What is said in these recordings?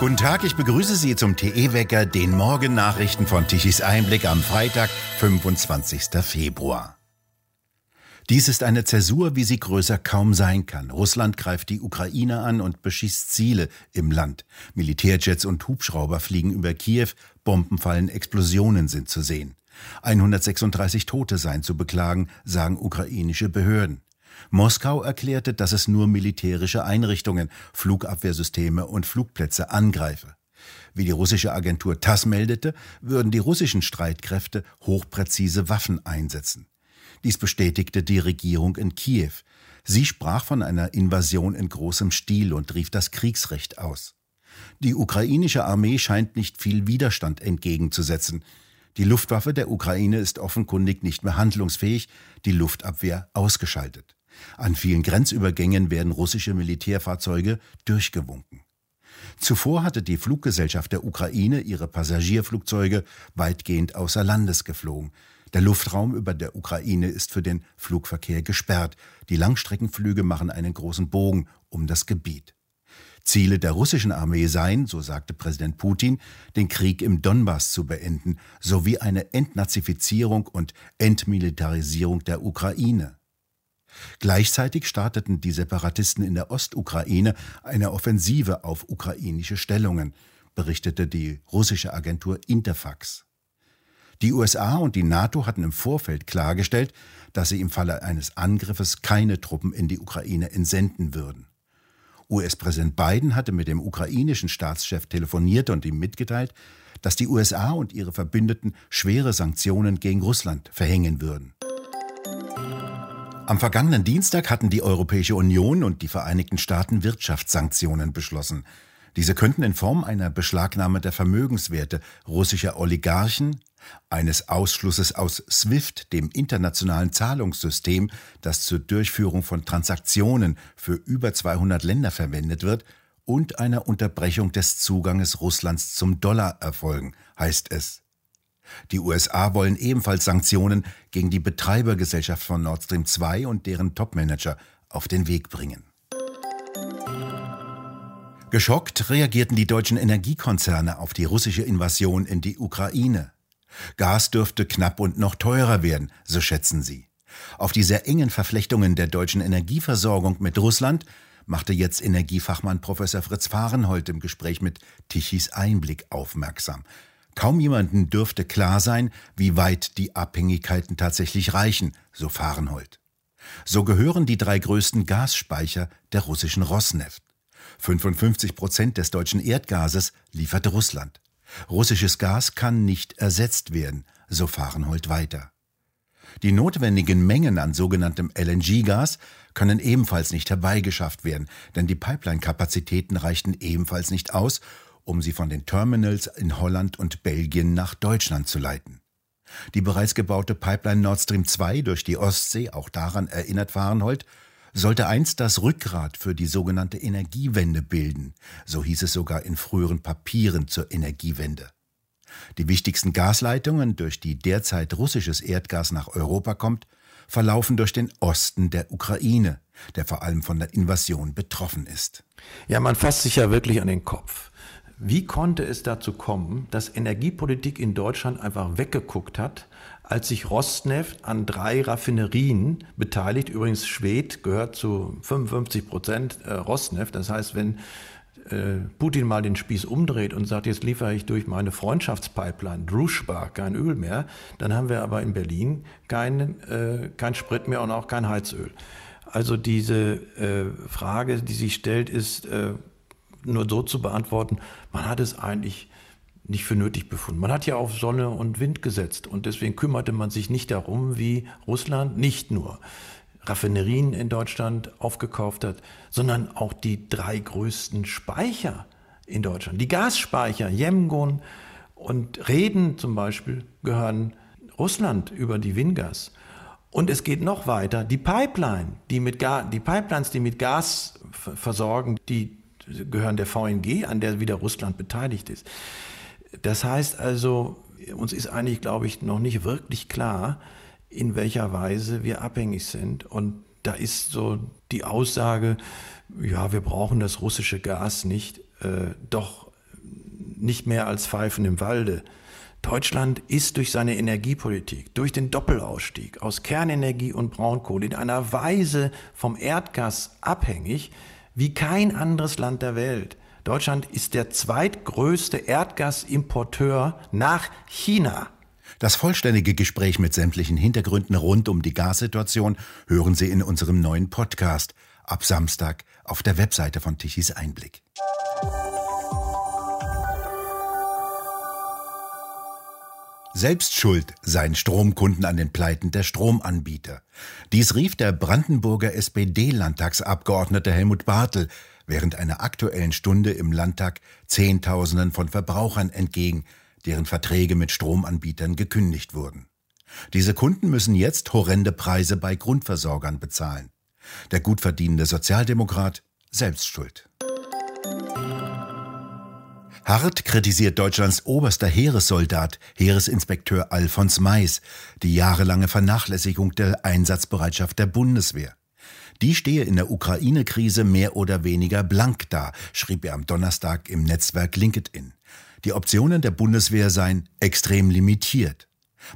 Guten Tag, ich begrüße Sie zum TE-Wecker, den Morgennachrichten von Tichys Einblick am Freitag, 25. Februar. Dies ist eine Zäsur, wie sie größer kaum sein kann. Russland greift die Ukraine an und beschießt Ziele im Land. Militärjets und Hubschrauber fliegen über Kiew, Bomben fallen, Explosionen sind zu sehen. 136 Tote seien zu beklagen, sagen ukrainische Behörden. Moskau erklärte, dass es nur militärische Einrichtungen, Flugabwehrsysteme und Flugplätze angreife. Wie die russische Agentur TASS meldete, würden die russischen Streitkräfte hochpräzise Waffen einsetzen. Dies bestätigte die Regierung in Kiew. Sie sprach von einer Invasion in großem Stil und rief das Kriegsrecht aus. Die ukrainische Armee scheint nicht viel Widerstand entgegenzusetzen. Die Luftwaffe der Ukraine ist offenkundig nicht mehr handlungsfähig, die Luftabwehr ausgeschaltet. An vielen Grenzübergängen werden russische Militärfahrzeuge durchgewunken. Zuvor hatte die Fluggesellschaft der Ukraine ihre Passagierflugzeuge weitgehend außer Landes geflogen. Der Luftraum über der Ukraine ist für den Flugverkehr gesperrt. Die Langstreckenflüge machen einen großen Bogen um das Gebiet. Ziele der russischen Armee seien, so sagte Präsident Putin, den Krieg im Donbass zu beenden, sowie eine Entnazifizierung und Entmilitarisierung der Ukraine. Gleichzeitig starteten die Separatisten in der Ostukraine eine Offensive auf ukrainische Stellungen, berichtete die russische Agentur Interfax. Die USA und die NATO hatten im Vorfeld klargestellt, dass sie im Falle eines Angriffes keine Truppen in die Ukraine entsenden würden. US-Präsident Biden hatte mit dem ukrainischen Staatschef telefoniert und ihm mitgeteilt, dass die USA und ihre Verbündeten schwere Sanktionen gegen Russland verhängen würden. Am vergangenen Dienstag hatten die Europäische Union und die Vereinigten Staaten Wirtschaftssanktionen beschlossen. Diese könnten in Form einer Beschlagnahme der Vermögenswerte russischer Oligarchen, eines Ausschlusses aus SWIFT, dem internationalen Zahlungssystem, das zur Durchführung von Transaktionen für über 200 Länder verwendet wird, und einer Unterbrechung des Zuganges Russlands zum Dollar erfolgen, heißt es. Die USA wollen ebenfalls Sanktionen gegen die Betreibergesellschaft von Nord Stream 2 und deren Topmanager auf den Weg bringen. Geschockt reagierten die deutschen Energiekonzerne auf die russische Invasion in die Ukraine. Gas dürfte knapp und noch teurer werden, so schätzen sie. Auf die sehr engen Verflechtungen der deutschen Energieversorgung mit Russland machte jetzt Energiefachmann Professor Fritz Fahrenhold im Gespräch mit Tichys Einblick aufmerksam. Kaum jemanden dürfte klar sein, wie weit die Abhängigkeiten tatsächlich reichen, so Fahrenhold. So gehören die drei größten Gasspeicher der russischen Rosneft. 55 Prozent des deutschen Erdgases liefert Russland. Russisches Gas kann nicht ersetzt werden, so Fahrenhold weiter. Die notwendigen Mengen an sogenanntem LNG-Gas können ebenfalls nicht herbeigeschafft werden, denn die Pipeline-Kapazitäten reichten ebenfalls nicht aus, um sie von den Terminals in Holland und Belgien nach Deutschland zu leiten. Die bereits gebaute Pipeline Nord Stream 2 durch die Ostsee, auch daran erinnert Fahrenhold, sollte einst das Rückgrat für die sogenannte Energiewende bilden, so hieß es sogar in früheren Papieren zur Energiewende. Die wichtigsten Gasleitungen, durch die derzeit russisches Erdgas nach Europa kommt, verlaufen durch den Osten der Ukraine, der vor allem von der Invasion betroffen ist. Ja, man fasst sich ja wirklich an den Kopf. Wie konnte es dazu kommen, dass Energiepolitik in Deutschland einfach weggeguckt hat, als sich Rosneft an drei Raffinerien beteiligt? Übrigens, Schwed gehört zu 55 Prozent äh, Rosneft. Das heißt, wenn äh, Putin mal den Spieß umdreht und sagt, jetzt liefere ich durch meine Freundschaftspipeline Druschba kein Öl mehr, dann haben wir aber in Berlin kein, äh, kein Sprit mehr und auch kein Heizöl. Also diese Frage, die sich stellt, ist, nur so zu beantworten, man hat es eigentlich nicht für nötig befunden. Man hat ja auf Sonne und Wind gesetzt und deswegen kümmerte man sich nicht darum, wie Russland nicht nur Raffinerien in Deutschland aufgekauft hat, sondern auch die drei größten Speicher in Deutschland. Die Gasspeicher, Jemgon und Reden zum Beispiel, gehören Russland über die Wingas. Und es geht noch weiter. Die Pipeline, die mit die Pipelines, die mit Gas versorgen, die gehören der VNG, an der wieder Russland beteiligt ist. Das heißt also, uns ist eigentlich, glaube ich, noch nicht wirklich klar, in welcher Weise wir abhängig sind. Und da ist so die Aussage, ja, wir brauchen das russische Gas nicht, äh, doch nicht mehr als Pfeifen im Walde. Deutschland ist durch seine Energiepolitik, durch den Doppelausstieg aus Kernenergie und Braunkohle in einer Weise vom Erdgas abhängig wie kein anderes Land der Welt. Deutschland ist der zweitgrößte Erdgasimporteur nach China. Das vollständige Gespräch mit sämtlichen Hintergründen rund um die Gassituation hören Sie in unserem neuen Podcast ab Samstag auf der Webseite von Tichys Einblick. Selbst schuld seien Stromkunden an den Pleiten der Stromanbieter. Dies rief der Brandenburger SPD-Landtagsabgeordnete Helmut Bartel während einer aktuellen Stunde im Landtag Zehntausenden von Verbrauchern entgegen, deren Verträge mit Stromanbietern gekündigt wurden. Diese Kunden müssen jetzt horrende Preise bei Grundversorgern bezahlen. Der gut verdienende Sozialdemokrat selbst schuld. Hart kritisiert Deutschlands oberster Heeressoldat, Heeresinspekteur Alfons Mais, die jahrelange Vernachlässigung der Einsatzbereitschaft der Bundeswehr. Die stehe in der Ukraine-Krise mehr oder weniger blank da, schrieb er am Donnerstag im Netzwerk LinkedIn. Die Optionen der Bundeswehr seien extrem limitiert.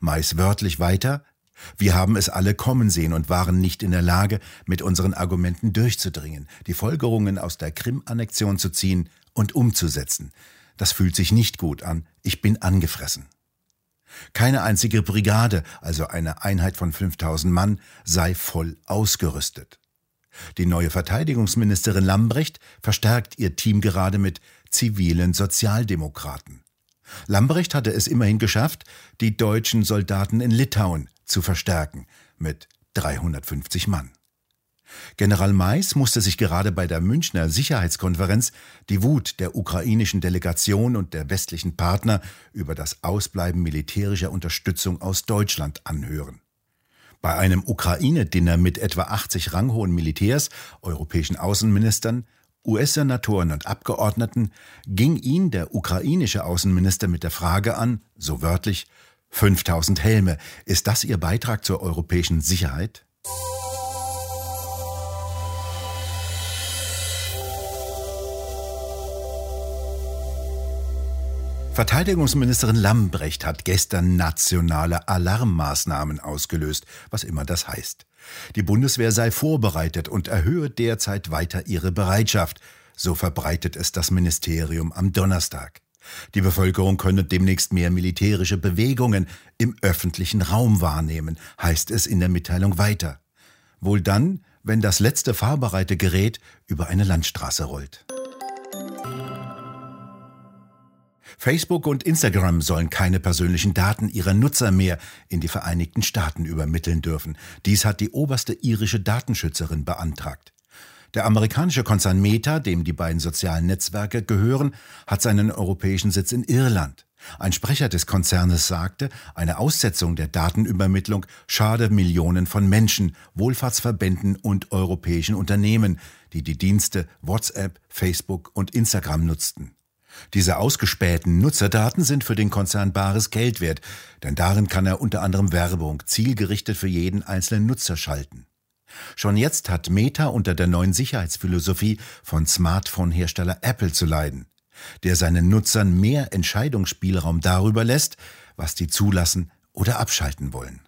Mais wörtlich weiter, wir haben es alle kommen sehen und waren nicht in der Lage, mit unseren Argumenten durchzudringen, die Folgerungen aus der Krim-Annexion zu ziehen und umzusetzen. Das fühlt sich nicht gut an. Ich bin angefressen. Keine einzige Brigade, also eine Einheit von 5000 Mann, sei voll ausgerüstet. Die neue Verteidigungsministerin Lambrecht verstärkt ihr Team gerade mit zivilen Sozialdemokraten. Lambrecht hatte es immerhin geschafft, die deutschen Soldaten in Litauen zu verstärken mit 350 Mann. General Mais musste sich gerade bei der Münchner Sicherheitskonferenz die Wut der ukrainischen Delegation und der westlichen Partner über das Ausbleiben militärischer Unterstützung aus Deutschland anhören. Bei einem Ukraine-Dinner mit etwa 80 ranghohen Militärs, europäischen Außenministern, US-Senatoren und Abgeordneten ging ihn der ukrainische Außenminister mit der Frage an, so wörtlich, 5000 Helme, ist das Ihr Beitrag zur europäischen Sicherheit? Verteidigungsministerin Lambrecht hat gestern nationale Alarmmaßnahmen ausgelöst, was immer das heißt. Die Bundeswehr sei vorbereitet und erhöhe derzeit weiter ihre Bereitschaft, so verbreitet es das Ministerium am Donnerstag. Die Bevölkerung könne demnächst mehr militärische Bewegungen im öffentlichen Raum wahrnehmen, heißt es in der Mitteilung weiter. Wohl dann, wenn das letzte fahrbereite Gerät über eine Landstraße rollt. Facebook und Instagram sollen keine persönlichen Daten ihrer Nutzer mehr in die Vereinigten Staaten übermitteln dürfen. Dies hat die oberste irische Datenschützerin beantragt. Der amerikanische Konzern Meta, dem die beiden sozialen Netzwerke gehören, hat seinen europäischen Sitz in Irland. Ein Sprecher des Konzernes sagte, eine Aussetzung der Datenübermittlung schade Millionen von Menschen, Wohlfahrtsverbänden und europäischen Unternehmen, die die Dienste WhatsApp, Facebook und Instagram nutzten. Diese ausgespähten Nutzerdaten sind für den Konzern bares Geld wert, denn darin kann er unter anderem Werbung zielgerichtet für jeden einzelnen Nutzer schalten. Schon jetzt hat Meta unter der neuen Sicherheitsphilosophie von Smartphone-Hersteller Apple zu leiden, der seinen Nutzern mehr Entscheidungsspielraum darüber lässt, was die zulassen oder abschalten wollen.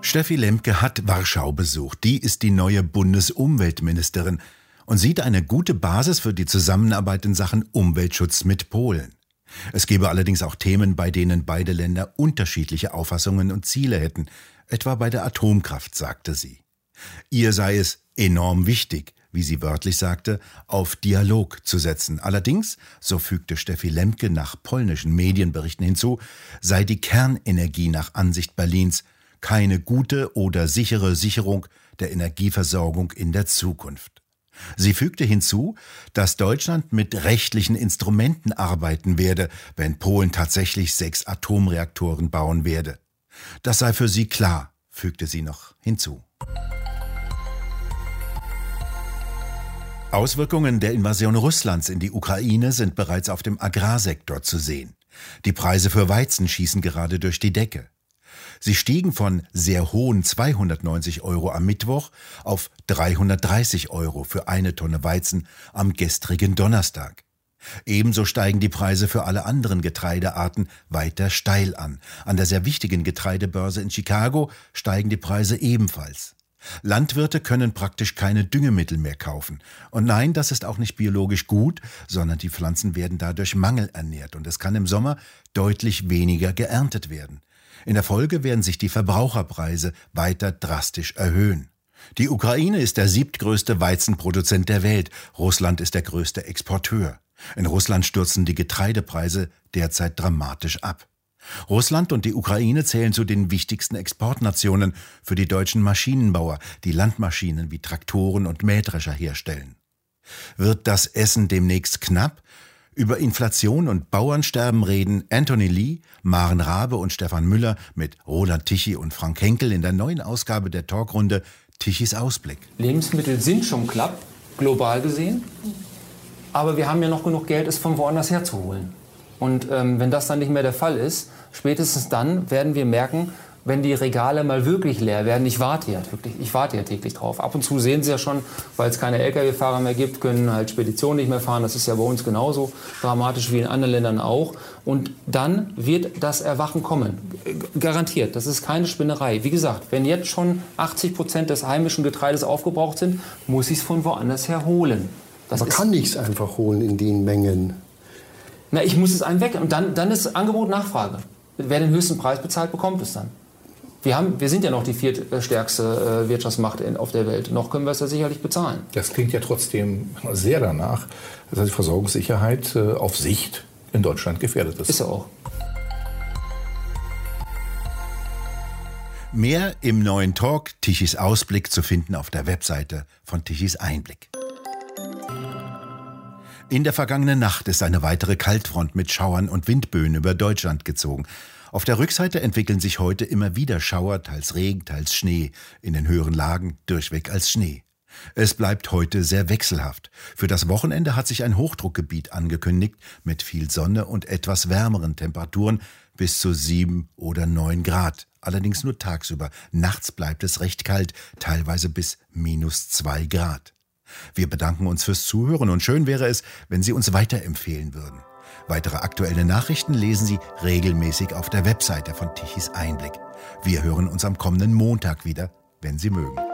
Steffi Lemke hat Warschau besucht. Die ist die neue Bundesumweltministerin und sieht eine gute Basis für die Zusammenarbeit in Sachen Umweltschutz mit Polen. Es gebe allerdings auch Themen, bei denen beide Länder unterschiedliche Auffassungen und Ziele hätten, etwa bei der Atomkraft, sagte sie. Ihr sei es enorm wichtig, wie sie wörtlich sagte, auf Dialog zu setzen. Allerdings, so fügte Steffi Lemke nach polnischen Medienberichten hinzu, sei die Kernenergie nach Ansicht Berlins keine gute oder sichere Sicherung der Energieversorgung in der Zukunft. Sie fügte hinzu, dass Deutschland mit rechtlichen Instrumenten arbeiten werde, wenn Polen tatsächlich sechs Atomreaktoren bauen werde. Das sei für sie klar, fügte sie noch hinzu. Auswirkungen der Invasion Russlands in die Ukraine sind bereits auf dem Agrarsektor zu sehen. Die Preise für Weizen schießen gerade durch die Decke. Sie stiegen von sehr hohen 290 Euro am Mittwoch auf 330 Euro für eine Tonne Weizen am gestrigen Donnerstag. Ebenso steigen die Preise für alle anderen Getreidearten weiter steil an. An der sehr wichtigen Getreidebörse in Chicago steigen die Preise ebenfalls. Landwirte können praktisch keine Düngemittel mehr kaufen. Und nein, das ist auch nicht biologisch gut, sondern die Pflanzen werden dadurch mangelernährt und es kann im Sommer deutlich weniger geerntet werden. In der Folge werden sich die Verbraucherpreise weiter drastisch erhöhen. Die Ukraine ist der siebtgrößte Weizenproduzent der Welt, Russland ist der größte Exporteur. In Russland stürzen die Getreidepreise derzeit dramatisch ab. Russland und die Ukraine zählen zu den wichtigsten Exportnationen für die deutschen Maschinenbauer, die Landmaschinen wie Traktoren und Mähdrescher herstellen. Wird das Essen demnächst knapp? Über Inflation und Bauernsterben reden Anthony Lee, Maren Rabe und Stefan Müller mit Roland Tichy und Frank Henkel in der neuen Ausgabe der Talkrunde Tichys Ausblick. Lebensmittel sind schon klapp, global gesehen. Aber wir haben ja noch genug Geld, es von woanders herzuholen. Und ähm, wenn das dann nicht mehr der Fall ist, spätestens dann werden wir merken, wenn die Regale mal wirklich leer werden, ich warte ja wirklich, ich warte ja täglich drauf. Ab und zu sehen Sie ja schon, weil es keine Lkw-Fahrer mehr gibt, können halt Speditionen nicht mehr fahren. Das ist ja bei uns genauso dramatisch wie in anderen Ländern auch. Und dann wird das Erwachen kommen. Garantiert. Das ist keine Spinnerei. Wie gesagt, wenn jetzt schon 80 Prozent des heimischen Getreides aufgebraucht sind, muss ich es von woanders her holen. Das Man kann nichts einfach holen in den Mengen. Na, ich muss es einem weg. Und dann, dann ist Angebot Nachfrage. Wer den höchsten Preis bezahlt, bekommt es dann. Wir, haben, wir sind ja noch die viertstärkste äh, Wirtschaftsmacht in, auf der Welt. Noch können wir es ja sicherlich bezahlen. Das klingt ja trotzdem sehr danach, dass die Versorgungssicherheit äh, auf Sicht in Deutschland gefährdet ist. Ist ja auch. Mehr im neuen Talk Tichys Ausblick zu finden auf der Webseite von Tichys Einblick. In der vergangenen Nacht ist eine weitere Kaltfront mit Schauern und Windböen über Deutschland gezogen. Auf der Rückseite entwickeln sich heute immer wieder Schauer, teils Regen, teils Schnee, in den höheren Lagen durchweg als Schnee. Es bleibt heute sehr wechselhaft. Für das Wochenende hat sich ein Hochdruckgebiet angekündigt mit viel Sonne und etwas wärmeren Temperaturen bis zu sieben oder neun Grad. Allerdings nur tagsüber. Nachts bleibt es recht kalt, teilweise bis minus zwei Grad. Wir bedanken uns fürs Zuhören und schön wäre es, wenn Sie uns weiterempfehlen würden. Weitere aktuelle Nachrichten lesen Sie regelmäßig auf der Webseite von Tichys Einblick. Wir hören uns am kommenden Montag wieder, wenn Sie mögen.